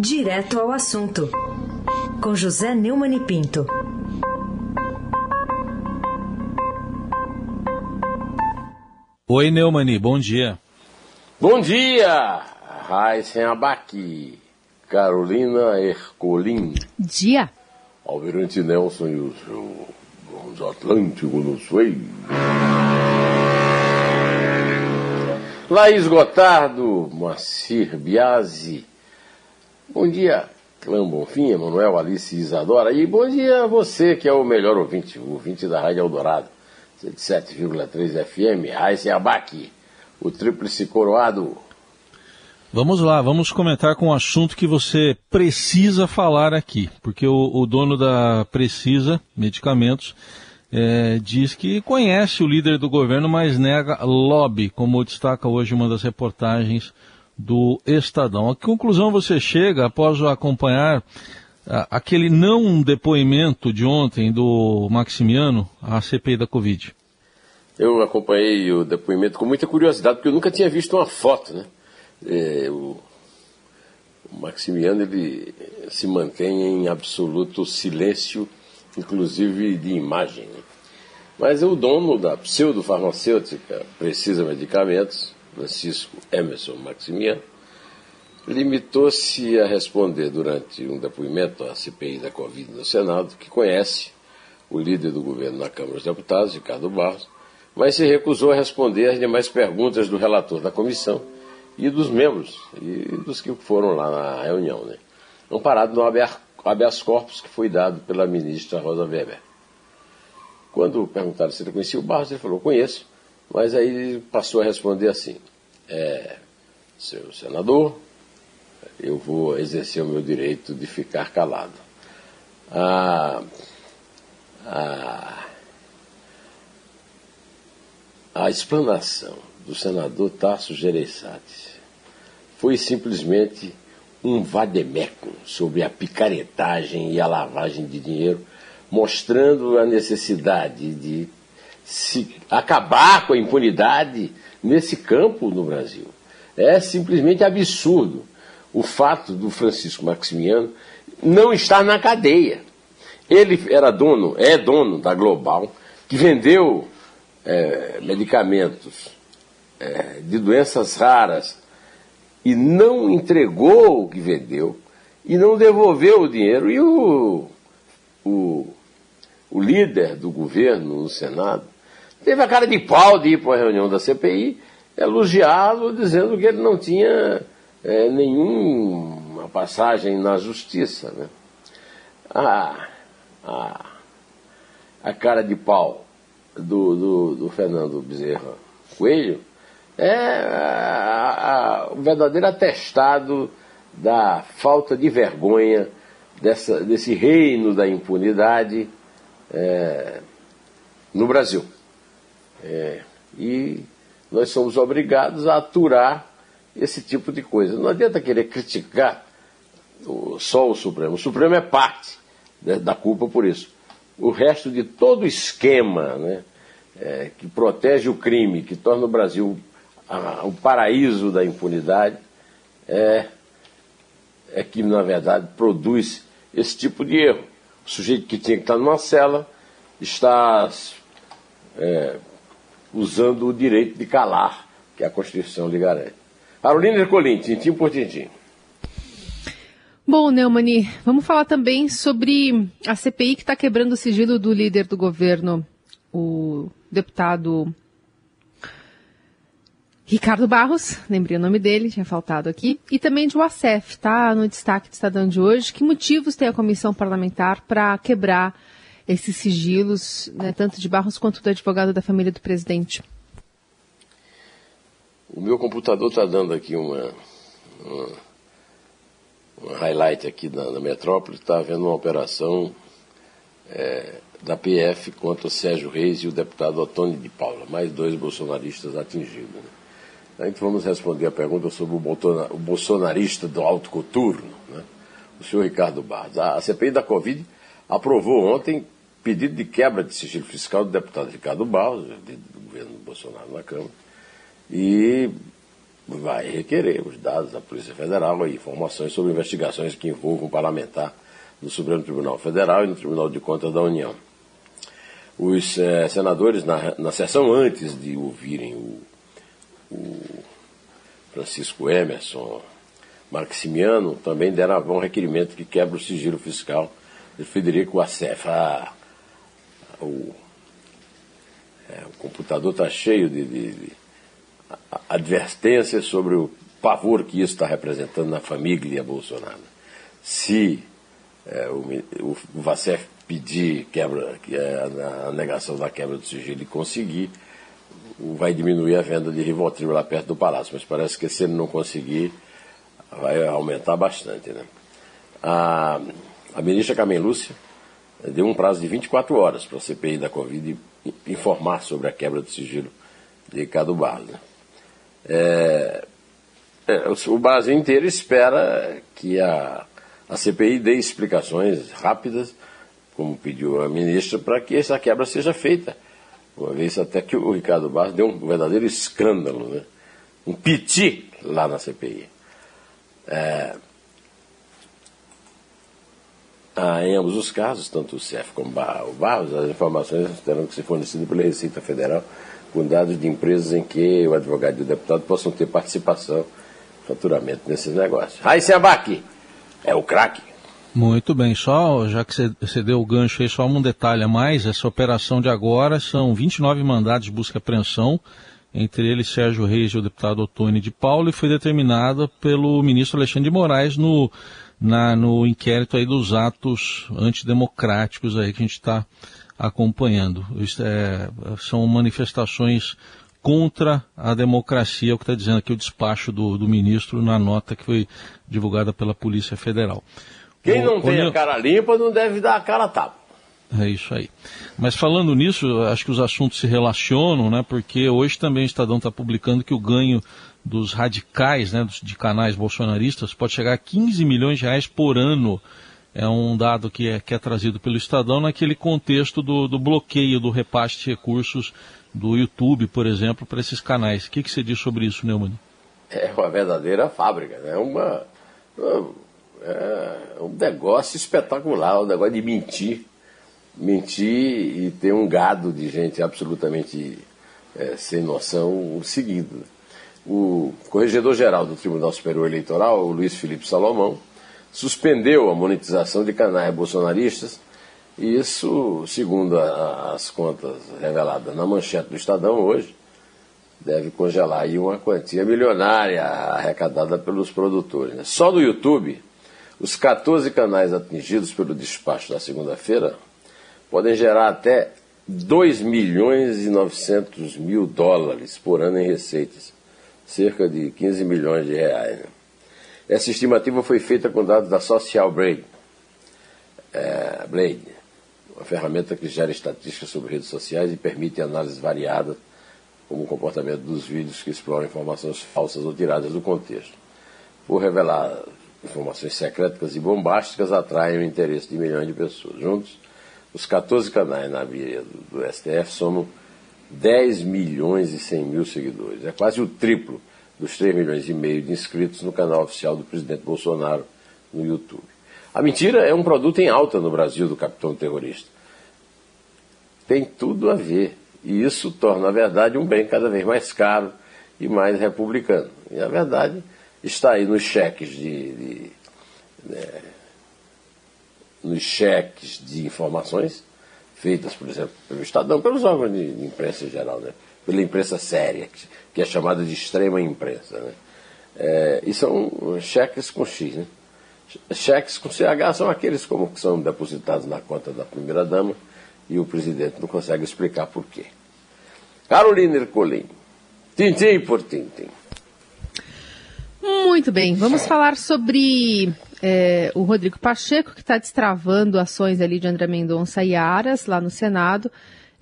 Direto ao assunto, com José Neumann e Pinto. Oi, Neumani, bom dia. Bom dia, Raíssen Abac, Carolina Ercolim. Dia. Almirante Nelson e o seu bronze Atlântico no Suez. Laís Gotardo, Moacir Biasi. Bom dia, Clã Bonfim, Emanuel, Alice Isadora. E bom dia a você, que é o melhor ouvinte, o ouvinte da Rádio Eldorado. 107,3 FM, Raíssen Abac, o tríplice coroado. Vamos lá, vamos comentar com um assunto que você precisa falar aqui, porque o, o dono da Precisa Medicamentos é, diz que conhece o líder do governo, mas nega lobby, como destaca hoje uma das reportagens do Estadão. A que conclusão você chega após acompanhar aquele não depoimento de ontem do Maximiano à CPI da Covid? Eu acompanhei o depoimento com muita curiosidade, porque eu nunca tinha visto uma foto, né? É, o, o Maximiano ele se mantém em absoluto silêncio, inclusive de imagem. Né? Mas o dono da pseudofarmacêutica Precisa Medicamentos, Francisco Emerson Maximiano, limitou-se a responder durante um depoimento à CPI da Covid no Senado, que conhece o líder do governo na Câmara dos Deputados, Ricardo Barros, mas se recusou a responder às demais perguntas do relator da comissão e dos membros e dos que foram lá na reunião, né? amparado no habeas corpus que foi dado pela ministra Rosa Weber. Quando perguntaram se ele conhecia o Barros, ele falou, conheço, mas aí passou a responder assim, é, seu senador, eu vou exercer o meu direito de ficar calado. A, a, a explanação do senador Tasso Gereissati foi simplesmente um vademeco sobre a picaretagem e a lavagem de dinheiro, mostrando a necessidade de se acabar com a impunidade nesse campo no Brasil. É simplesmente absurdo o fato do Francisco Maximiano não estar na cadeia. Ele era dono, é dono da Global, que vendeu é, medicamentos é, de doenças raras e não entregou o que vendeu e não devolveu o dinheiro. E o, o, o líder do governo no Senado teve a cara de pau de ir para a reunião da CPI, elogiá-lo, dizendo que ele não tinha é, nenhuma passagem na justiça. Né? A, a, a cara de pau do, do, do Fernando Bezerra Coelho é o verdadeiro atestado da falta de vergonha dessa, desse reino da impunidade é, no Brasil. É, e nós somos obrigados a aturar esse tipo de coisa. Não adianta querer criticar só o Supremo. O Supremo é parte né, da culpa por isso. O resto de todo o esquema né, é, que protege o crime, que torna o Brasil a, o paraíso da impunidade, é, é que, na verdade, produz esse tipo de erro. O sujeito que tinha que estar numa cela está é, usando o direito de calar, que a Constituição lhe garante. Carolina Ercolim, tintim por tintim. Bom, Neumani, vamos falar também sobre a CPI que está quebrando o sigilo do líder do governo, o deputado Ricardo Barros, lembrei o nome dele, tinha faltado aqui, e também de UACF, tá no destaque do Estadão de hoje. Que motivos tem a comissão parlamentar para quebrar esses sigilos, né, tanto de Barros quanto do advogado da família do presidente? O meu computador está dando aqui uma, uma, uma, highlight aqui na, na metrópole, está havendo uma operação é, da PF contra Sérgio Reis e o deputado Otônio de Paula, mais dois bolsonaristas atingidos. Né? Então vamos responder a pergunta sobre o bolsonarista do alto coturno, né? o senhor Ricardo Barros. A, a CPI da Covid aprovou ontem pedido de quebra de sigilo fiscal do deputado Ricardo Barros, do governo Bolsonaro na Câmara, e vai requerer os dados da Polícia Federal e informações sobre investigações que envolvam um parlamentar no Supremo Tribunal Federal e no Tribunal de Contas da União. Os eh, senadores, na, na sessão antes de ouvirem o, o Francisco Emerson Maximiano, também deram um requerimento que quebra o sigilo fiscal de Federico Assef. Ah, o, é, o computador está cheio de, de, de advertências sobre o pavor que isso está representando na família Bolsonaro. Se é, o, o, Vacef pedir quebra, é, a, a, negação da quebra do sigilo e conseguir, vai diminuir a venda de Rivotril lá perto do Palácio. Mas parece que se ele não conseguir, vai aumentar bastante. Né? A, a ministra Carmen Lúcia deu um prazo de 24 horas para a CPI da Covid informar sobre a quebra do sigilo de Ricardo Barros. Né? É, é, o Brasil inteiro espera que a, a CPI dê explicações rápidas, como pediu a ministra, para que essa quebra seja feita. Uma vez até que o Ricardo Barros deu um verdadeiro escândalo, né? um piti lá na CPI. É, ah, em ambos os casos, tanto o CEF como o Barros, as informações terão que ser fornecidas pela Receita Federal com dados de empresas em que o advogado e o deputado possam ter participação, faturamento nesses negócios. Aí, Seabac, é o craque. Muito bem, só já que você deu o gancho aí, só um detalhe a mais, essa operação de agora são 29 mandados de busca e apreensão, entre eles Sérgio Reis e o deputado Otônio de Paulo, e foi determinada pelo ministro Alexandre de Moraes no, na, no inquérito aí dos atos antidemocráticos aí que a gente está acompanhando. É, são manifestações contra a democracia, é o que está dizendo aqui o despacho do, do, ministro na nota que foi divulgada pela Polícia Federal. Quem não o, tem o... a cara limpa não deve dar a cara tapa. É isso aí. Mas falando nisso, acho que os assuntos se relacionam, né? Porque hoje também o Estadão está publicando que o ganho dos radicais, né, de canais bolsonaristas, pode chegar a 15 milhões de reais por ano é um dado que é, que é trazido pelo Estadão naquele contexto do, do bloqueio do repasse de recursos do YouTube, por exemplo, para esses canais. O que, que você diz sobre isso, Neumann? É uma verdadeira fábrica, né? é uma, é um negócio espetacular, um negócio de mentir, mentir e ter um gado de gente absolutamente é, sem noção seguindo. O corregedor-geral do Tribunal Superior Eleitoral, o Luiz Felipe Salomão, suspendeu a monetização de canais bolsonaristas, e isso, segundo a, as contas reveladas na manchete do Estadão hoje, deve congelar aí uma quantia milionária arrecadada pelos produtores. Né? Só no YouTube, os 14 canais atingidos pelo despacho da segunda-feira podem gerar até 2 milhões e 900 mil dólares por ano em receitas, cerca de 15 milhões de reais. Essa estimativa foi feita com dados da Social Blade, é, Blade, uma ferramenta que gera estatísticas sobre redes sociais e permite análises variadas, como o comportamento dos vídeos que exploram informações falsas ou tiradas do contexto. Por revelar informações secretas e bombásticas, atraem o interesse de milhões de pessoas. Juntos, os 14 canais na via do, do STF somam 10 milhões e 100 mil seguidores. É quase o triplo dos 3 milhões e meio de inscritos no canal oficial do presidente Bolsonaro no YouTube. A mentira é um produto em alta no Brasil do capitão terrorista. Tem tudo a ver. E isso torna a verdade um bem cada vez mais caro e mais republicano. E a verdade está aí nos cheques de. de né, nos cheques de informações feitas, por exemplo, pelo Estadão, pelos órgãos de, imprensa em geral, né? pela imprensa séria, que é chamada de extrema imprensa. Né? É, e são cheques com X. Né? Cheques com CH são aqueles como que são depositados na conta da primeira-dama e o presidente não consegue explicar por quê. Carolina Ercolim, tintim por tintim. Muito bem, vamos falar sobre é, o Rodrigo Pacheco, que está destravando ações ali de André Mendonça e Aras lá no Senado.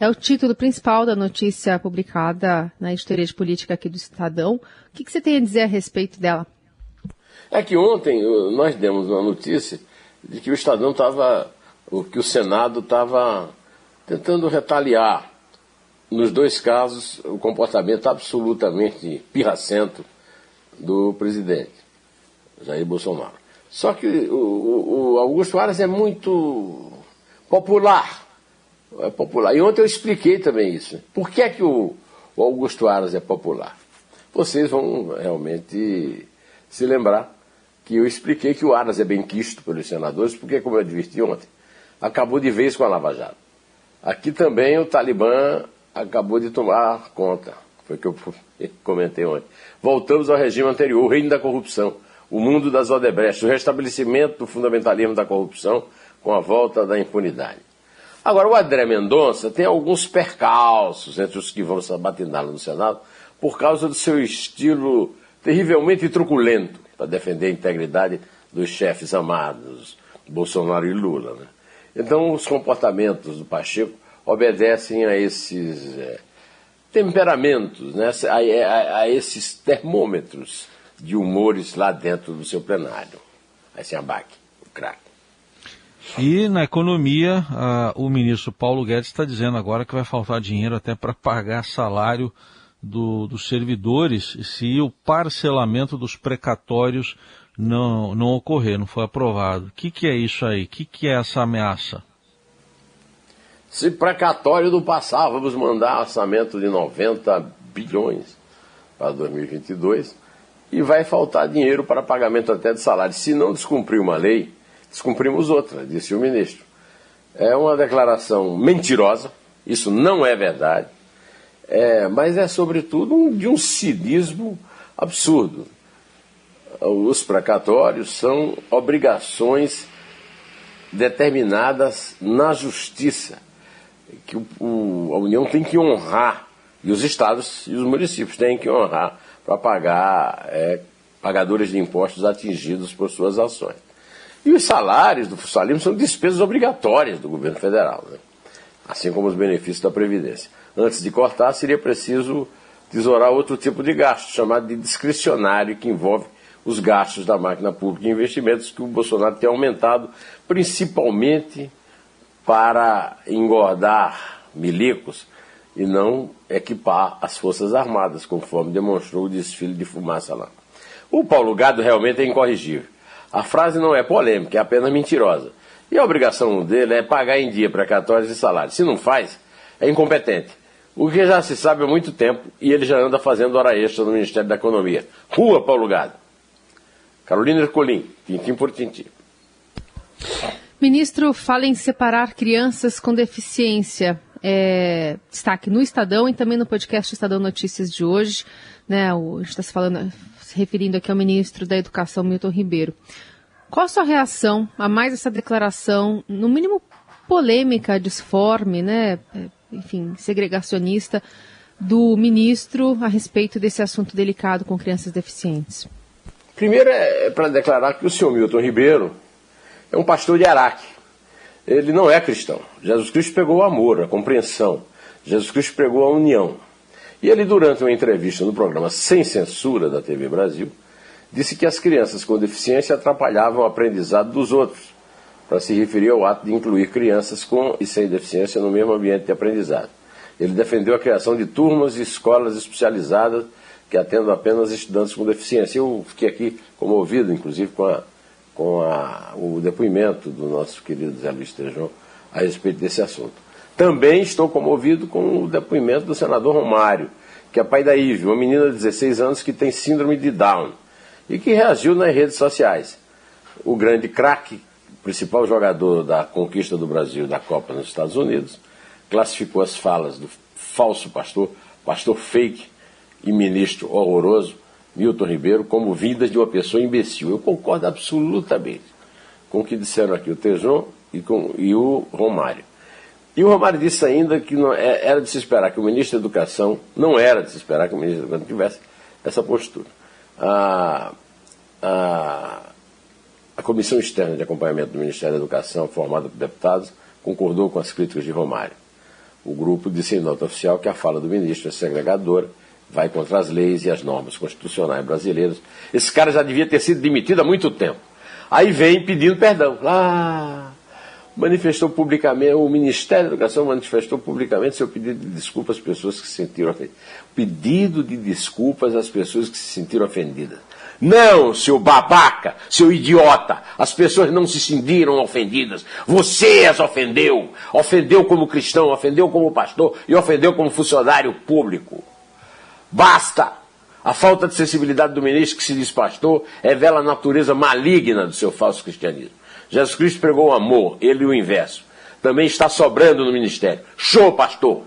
É o título principal da notícia publicada na editoria de política aqui do Estadão. O que, que você tem a dizer a respeito dela? É que ontem nós demos uma notícia de que o Estadão estava, que o Senado estava tentando retaliar. Nos dois casos, o comportamento absolutamente pirracento do presidente, Jair Bolsonaro. Só que o, o Augusto Aras é muito popular. É popular. E ontem eu expliquei também isso. Por que é que o, o Augusto Aras é popular? Vocês vão realmente se lembrar que eu expliquei que o Aras é bem quisto pelos senadores, porque, como eu adverti ontem, acabou de vez com a Lava Jato. Aqui também o Talibã acabou de tomar conta. Foi o que eu comentei ontem. Voltamos ao regime anterior, o reino da corrupção, o mundo das Odebrecht, o restabelecimento do fundamentalismo da corrupção com a volta da impunidade. Agora, o André Mendonça tem alguns percalços entre os que vão se abatiná-lo no Senado por causa do seu estilo terrivelmente truculento para defender a integridade dos chefes amados, Bolsonaro e Lula. Né? Então, os comportamentos do Pacheco obedecem a esses é, temperamentos, né? a, a, a, esses termômetros de humores lá dentro do seu plenário. Aí se abaque, o craque. E na economia, o ministro Paulo Guedes está dizendo agora que vai faltar dinheiro até para pagar salário do, dos servidores se o parcelamento dos precatórios não, não ocorrer, não foi aprovado. O que, que é isso aí? O que, que é essa ameaça? Se precatório do passar, vamos mandar orçamento de 90 bilhões para 2022 e vai faltar dinheiro para pagamento até de salário. Se não descumprir uma lei, descumprimos outra, disse o ministro. É uma declaração mentirosa, isso não é verdade, é, mas é sobretudo um, de um cinismo absurdo. Os precatórios são obrigações determinadas na justiça, que o, o, a União tem que honrar, e os estados e os municípios têm que honrar para pagar é, pagadores de impostos atingidos por suas ações. E os salários do funcionalismo são despesas obrigatórias do governo federal, né? assim como os benefícios da Previdência. Antes de cortar, seria preciso tesourar outro tipo de gasto, chamado de discricionário, que envolve os gastos da máquina pública e investimentos que o Bolsonaro tem aumentado, principalmente para engordar milicos e não equipar as Forças Armadas, conforme demonstrou o desfile de fumaça lá. O Paulo Gado realmente é incorrigível. A frase não é polêmica, é apenas mentirosa. E a obrigação dele é pagar em dia precatórios e salários. Se não faz, é incompetente. O que já se sabe há muito tempo e ele já anda fazendo hora extra no Ministério da Economia. Rua, Paulo Gado. Carolina Ercolim, tintim por tintim. Ministro, fala em separar crianças com deficiência. É, destaque no Estadão e também no podcast Estadão Notícias de hoje. Né, o, a gente está se falando, referindo aqui ao ministro da Educação, Milton Ribeiro. Qual a sua reação a mais essa declaração, no mínimo polêmica, disforme, né, é, enfim, segregacionista, do ministro a respeito desse assunto delicado com crianças deficientes? Primeiro é, é para declarar que o senhor Milton Ribeiro é um pastor de Araque. Ele não é cristão. Jesus Cristo pegou o amor, a compreensão. Jesus Cristo pregou a união. E ele, durante uma entrevista no programa Sem Censura da TV Brasil, disse que as crianças com deficiência atrapalhavam o aprendizado dos outros, para se referir ao ato de incluir crianças com e sem deficiência no mesmo ambiente de aprendizado. Ele defendeu a criação de turmas e escolas especializadas que atendam apenas estudantes com deficiência. Eu fiquei aqui comovido, inclusive, com, a, com a, o depoimento do nosso querido Zé Luiz Tejão a respeito desse assunto. Também estou comovido com o depoimento do senador Romário, que é pai da Ive, uma menina de 16 anos que tem síndrome de Down e que reagiu nas redes sociais. O grande craque, principal jogador da conquista do Brasil da Copa nos Estados Unidos, classificou as falas do falso pastor, pastor fake e ministro horroroso, Milton Ribeiro, como vindas de uma pessoa imbecil. Eu concordo absolutamente com o que disseram aqui o Tejon e, com, e o Romário. E o Romário disse ainda que não, é, era de se esperar que o ministro da Educação, não era de se esperar que o ministro da Educação tivesse essa postura. A, a, a Comissão Externa de Acompanhamento do Ministério da Educação, formada por deputados, concordou com as críticas de Romário. O grupo disse em nota oficial que a fala do ministro é segregadora, vai contra as leis e as normas constitucionais brasileiras. Esse cara já devia ter sido demitido há muito tempo. Aí vem pedindo perdão. Ah, manifestou publicamente, o Ministério da Educação manifestou publicamente seu pedido de desculpas às pessoas que se sentiram ofendidas. Pedido de desculpas às pessoas que se sentiram ofendidas. Não, seu babaca, seu idiota, as pessoas não se sentiram ofendidas. Você as ofendeu. Ofendeu como cristão, ofendeu como pastor e ofendeu como funcionário público. Basta! A falta de sensibilidade do ministro que se diz pastor revela a natureza maligna do seu falso cristianismo. Jesus Cristo pregou o amor, ele o inverso. Também está sobrando no ministério. Show, pastor!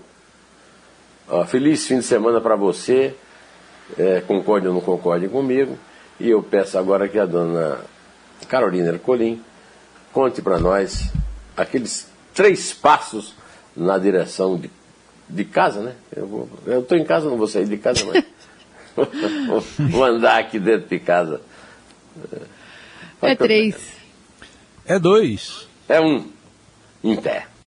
Feliz fim de semana para você. É, concorde ou não concorde comigo. E eu peço agora que a dona Carolina Ercolim conte para nós aqueles três passos na direção de, de casa, né? Eu estou em casa, não vou sair de casa, mas vou andar aqui dentro de casa. É três. É dois. É um. Em pé.